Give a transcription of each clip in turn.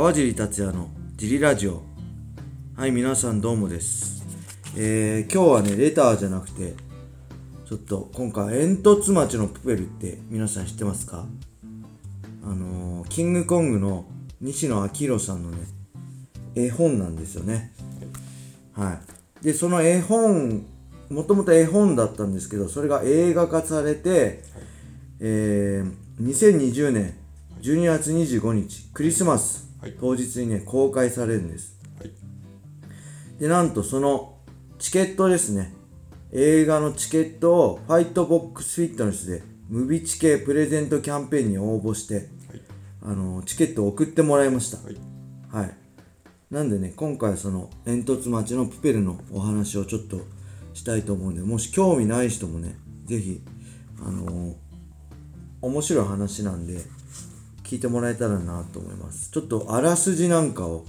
川尻達也のジリラジオ。はい皆さんどうもです。えー、今日はねレターじゃなくてちょっと今回煙突町のプペルって皆さん知ってますか？あのー、キングコングの西野昭弘さんのね絵本なんですよね。はい。でその絵本もともと絵本だったんですけどそれが映画化されて、えー、2020年12月25日クリスマス当日にね公開されるんです、でなんとそのチケットですね。映画のチケットをファイトボックスフィットネスでムビチケプレゼントキャンペーンに応募して、はい、あのチケットを送ってもらいました、はい、はい、なんでね今回その煙突町のプペルのお話をちょっとしたいと思うんでもし興味ない人もね是非あのー、面白い話なんで聞いてもらえたらなと思います。ちょっとあらすじなんかを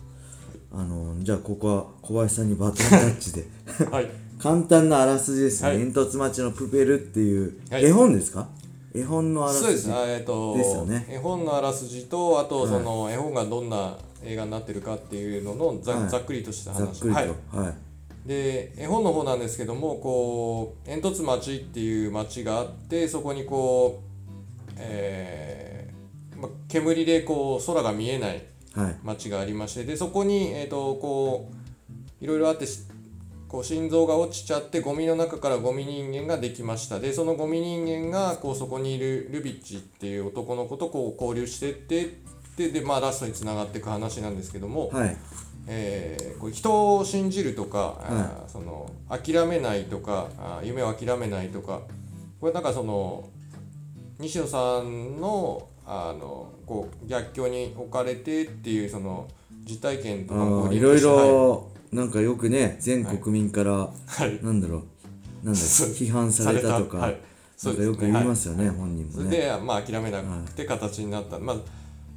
あのー、じゃあここは小林さんにバトンタッチで。はい、簡単なあらすじですね、はい、煙突町のプペルっていう絵本ですか、はい、絵本のあらすじです。えーと、ですよね。絵本のあらすじとあとその、絵本がどんな映画になってるかっていうののざ,、ざっくりとした話。はい。で絵本の方なんですけどもこう煙突町っていう町があってそこにこう、えーま、煙でこう空が見えない町がありまして、はい、でそこに、えーと、こういろいろあってこう心臓が落ちちゃってゴミの中からゴミ人間ができました。でそのゴミ人間がこうそこにいるルビッチっていう男の子とこう交流してってでで、まあ、ラストにつながっていく話なんですけども、はい。えー、こう人を信じるとか、はい、その諦めないとか夢を諦めないとかこれなんかその西野さんのあのこう逆境に置かれてっていうその実体験とかもいろいろなんかよくね全国民から、はい、なんだろうなんだ批判されたとか、はい、なんかよく言いますよね、はい、本人もね。それで、まあ、諦めなくて形になった、まあ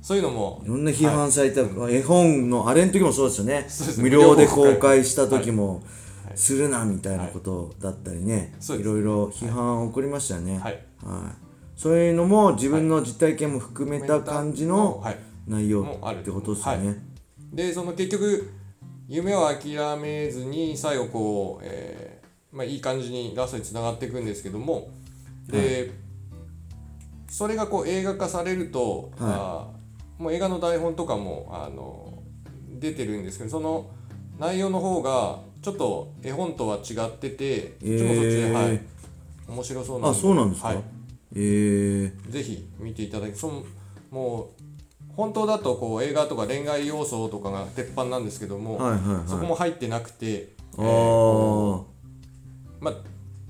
そういうのもいろんな批判された、はい、絵本のあれの時もそうですよね。無料で公開した時も、するなみたいなことだったりね、はい、いろいろ批判起こりましたよね、はい、はい、そういうのも自分の実体験も含めた感じの内容ってことですよね、でその結局夢を諦めずに最後こう、えーまあ、いい感じにラストにつながっていくんですけども。で、それがこう映画化されると、はい、もう映画の台本とかもあの出てるんですけどその内容の方がちょっと絵本とは違ってて、えー、そっちもそっちで、はい、面白そうなんで。あそうなんですか、はい、えー、ぜひ見ていただきそのもう本当だとこう映画とか恋愛要素とかが鉄板なんですけども、はいはいはい、そこも入ってなくて、えー、まあ、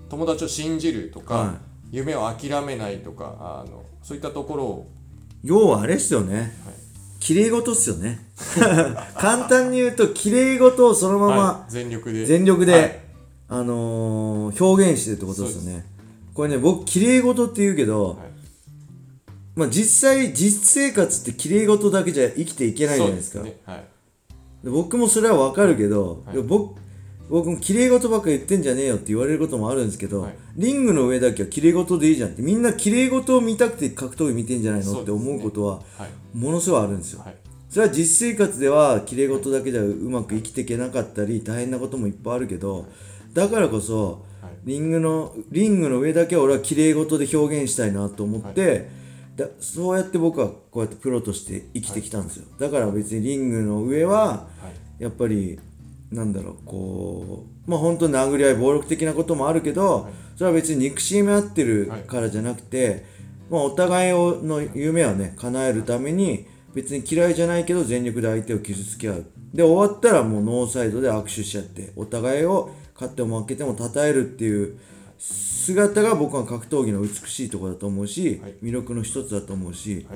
友達を信じるとか、はい、夢を諦めないとかあのそういったところを。要はあれっすよね、はい、綺麗事っすよね。簡単に言うと綺麗事をそのまま、はい、全力で。全力で、はい、あのー、表現してるってことですよねこれね僕綺麗事って言うけど、まあ実際実生活って綺麗事だけじゃ生きていけないじゃないですか、ね、僕もそれはわかるけど、僕僕も綺麗事ばっか言ってんじゃねえよって言われることもあるんですけど、はい、リングの上だけは綺麗事でいいじゃんってみんな綺麗事を見たくて格闘技見てんじゃないのって思うことはものすごいあるんですよ、はい、それは実生活では綺麗事だけじゃうまく生きていけなかったり大変なこともいっぱいあるけどだからこそリングのリングの上だけは俺は綺麗事で表現したいなと思って、だそうやって僕はこうやってプロとして生きてきたんですよ。だから別にリングの上はやっぱりなんだろうこうまあ本当殴り合い暴力的なこともあるけど、はい、それは別に憎しみ合ってるからじゃなくて、はい、まあ、お互いをの夢はね叶えるために別に嫌いじゃないけど全力で相手を傷つけ合う。で終わったらもうノーサイドで握手しちゃってお互いを勝っても負けても称えるっていう姿が僕は格闘技の美しいところだと思うし、はい、魅力の一つだと思うし、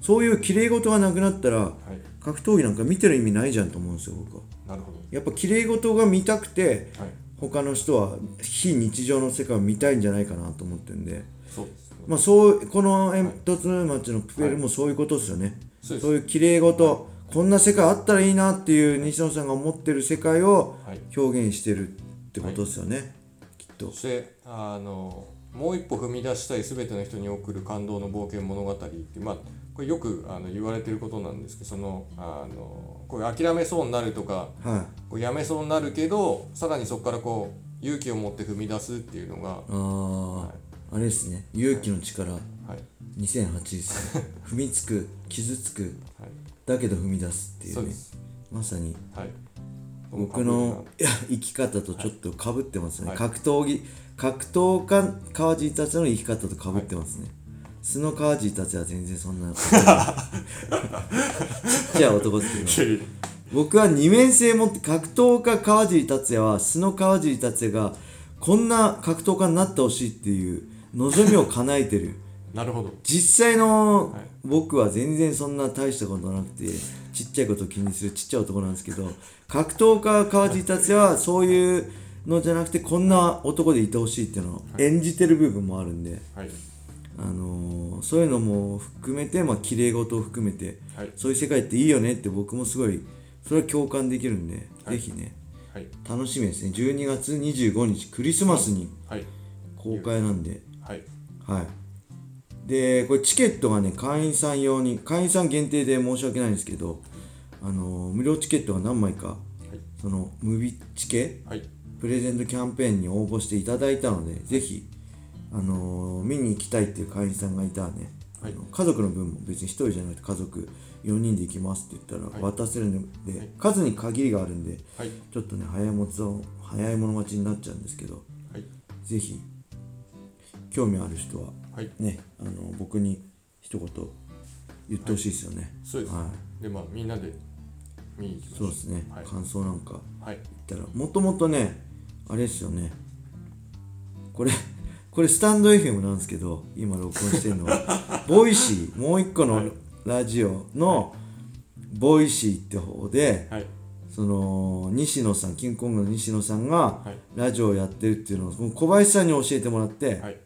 そういう綺麗事がなくなったら、格闘技なんか見てる意味ないじゃんと思うんですよ僕は。なるほど。やっぱ綺麗事が見たくて、はい、他の人は非日常の世界を見たいんじゃないかなと思ってるんで。そうまあ、そうこの煙突町のプペルもそういうことですよね、はい、そういう綺麗事、こんな世界あったらいいなっていう西野さんが思ってる世界を表現してるってことですよね、きっと。そしてあのもう一歩踏み出したい全ての人に送る感動の冒険物語ってまあこれよくあの言われてることなんですけどそのあのこう諦めそうになるとか、はい。こうやめそうになるけどさらにそこからこう勇気を持って踏み出すっていうのが、ああ、あれですね。勇気の力。はい。2008ですね。踏みつく傷つくはい、だけど踏み出すっていうね。そうです、まさに。はい、僕の生き方とちょっとかぶってますね、はい。格闘技格闘家川地達也の生き方とかぶってますね、素の川地達也は全然そんなちっちゃい男ですけど。僕は二面性持って格闘家川尻達也は素の川尻達也がこんな格闘家になってほしいっていう望みを叶えてる。なるほど。実際のはい僕は全然そんな大したことなくてちっちゃいことを気にするちっちゃい男なんですけど格闘家川尻達也はそういうのじゃなくてこんな男でいてほしいっていうのを演じてる部分もあるんで、はい。あのーそういうのも含めてまあ綺麗事を含めてはい。そういう世界っていいよねって僕もすごいそれは共感できるんで、はい。ぜひねはい。楽しみですね。12月25日クリスマスにはい。公開なんで。はい。はいでこれチケットがね会員さん用に会員さん限定で申し訳ないんですけどあのー無料チケットが何枚かそのムビチケはい。プレゼントキャンペーンに応募していただいたのでぜひあのー見に行きたいっていう会員さんがいたらね、はい。家族の分も別に1人じゃなくて家族4人で行きますって言ったらはい。渡せるんで、はい。数に限りがあるんではい。ちょっとね早いもつを早い者勝ちになっちゃうんですけどはい。ぜひ興味ある人ははい。ねあの僕に一言言ってほしいですよね、そうです、はい。でまあみんなで見に行きましょそうですね、はい。感想なんかはい。言ったらもともとねあれですよね。これ これスタンド FM なんですけど今録音してるのは。Voicy もう一個のラジオの Voicy って方ではい。その西野さんキングコングの西野さんがはい。ラジオをやってるっていうのを小林さんに教えてもらって、はい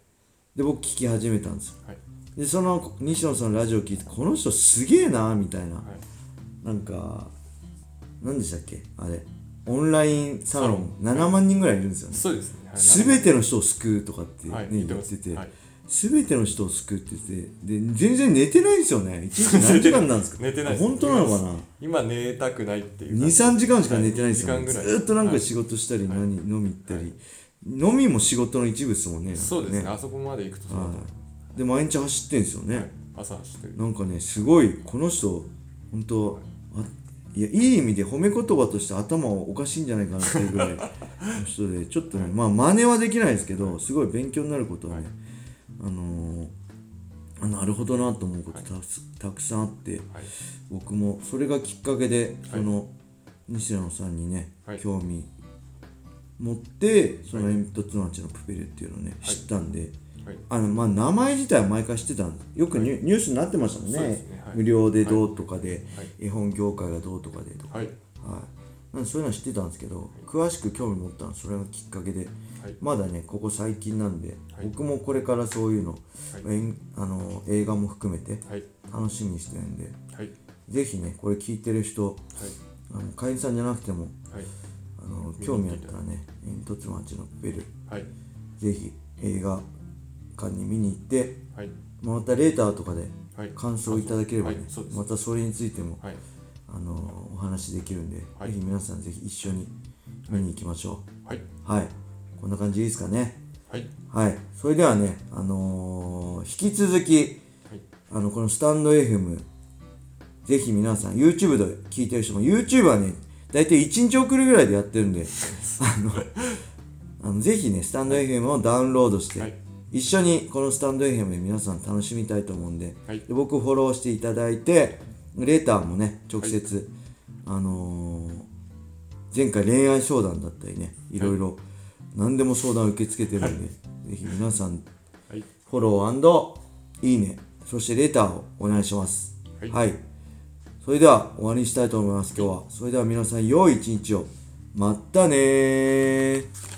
で僕聞き始めたんですよ。はい。でその西野さんのラジオ聞いてこの人すげえなみたいな、はい。なんか何でしたっけ？あれ。オンラインサロン。7万人ぐらいいるんですよね。そうですね。はい。すべての人を救うとかって、ねはい。言言っててて。はい。すべての人を救うって言ってで全然寝てないんですよね。一日何時間なんですか？寝てない本当なのかな？今寝たくないっていう感じ。23時間しか寝てないんですよ、ねはい。二時間ぐらい。ずーっとなんはい。か仕事したり、何飲み行ったり、飲みも仕事の一部ですもんね。そうですね。あそこまで行くとそうだで毎日走ってんですよね、うはい。朝走ってる。なんかねすごいこの人本当あい。やいい意味で褒め言葉として頭おかしいんじゃないかなっていうぐらいの人でちょっとねまあ真似はできないですけどすごい勉強になることはね、あのーあなるほどなと思うことたくたくさんあってはい。僕もそれがきっかけではい。その西野さんにね、はい。興味持ってその煙突町のプペルっていうのをね、はい。知ったんではい。あのまあ名前自体は毎回知ってたんですよくニュ,、ニュースになってましたもんね。ね。はい。無料でどうとかで、はい。絵本業界がどうとかでとか、はい。はい、なんでそういうのは知ってたんですけど、詳しく興味持ったのはそれがきっかけではい。まだねここ最近なんで、はい。僕もこれからそういうの,、あの映画も含めてはい。楽しみにしてるんではい。ぜひねこれ聞いてる人あの会員さんじゃなくてもはい興味あったらね煙突町のプペル。はい。ぜひ映画館に見に行ってはい。またレーターとかではい。感想いただければね、はいまたそれについても、はい。あのお話できるんで、はい。ぜひ皆さんぜひ一緒に見に行きましょはい、うはい、こんな感じでいいですかね。はい、はい。それではねあのー引き続きはい、あのこのスタンド FM ぜひ皆さん YouTube で聞いてる人も YouTube はね大体1日遅れぐらいでやってるんで。あのあのぜひねスタンド FM をダウンロードして、はい。一緒にこのスタンド FM で皆さん楽しみたいと思うんで,、はい。で僕フォローしていただいてレーターもね直接、あのー前回恋愛相談だったりねい。ろいろ何でも相談受け付けてるんで、ぜひ皆さんはい、フォローいいねそしてレターをお願いします。はいそれでは終わりにしたいと思います。今日は。それでは皆さん良い一日を。またねー。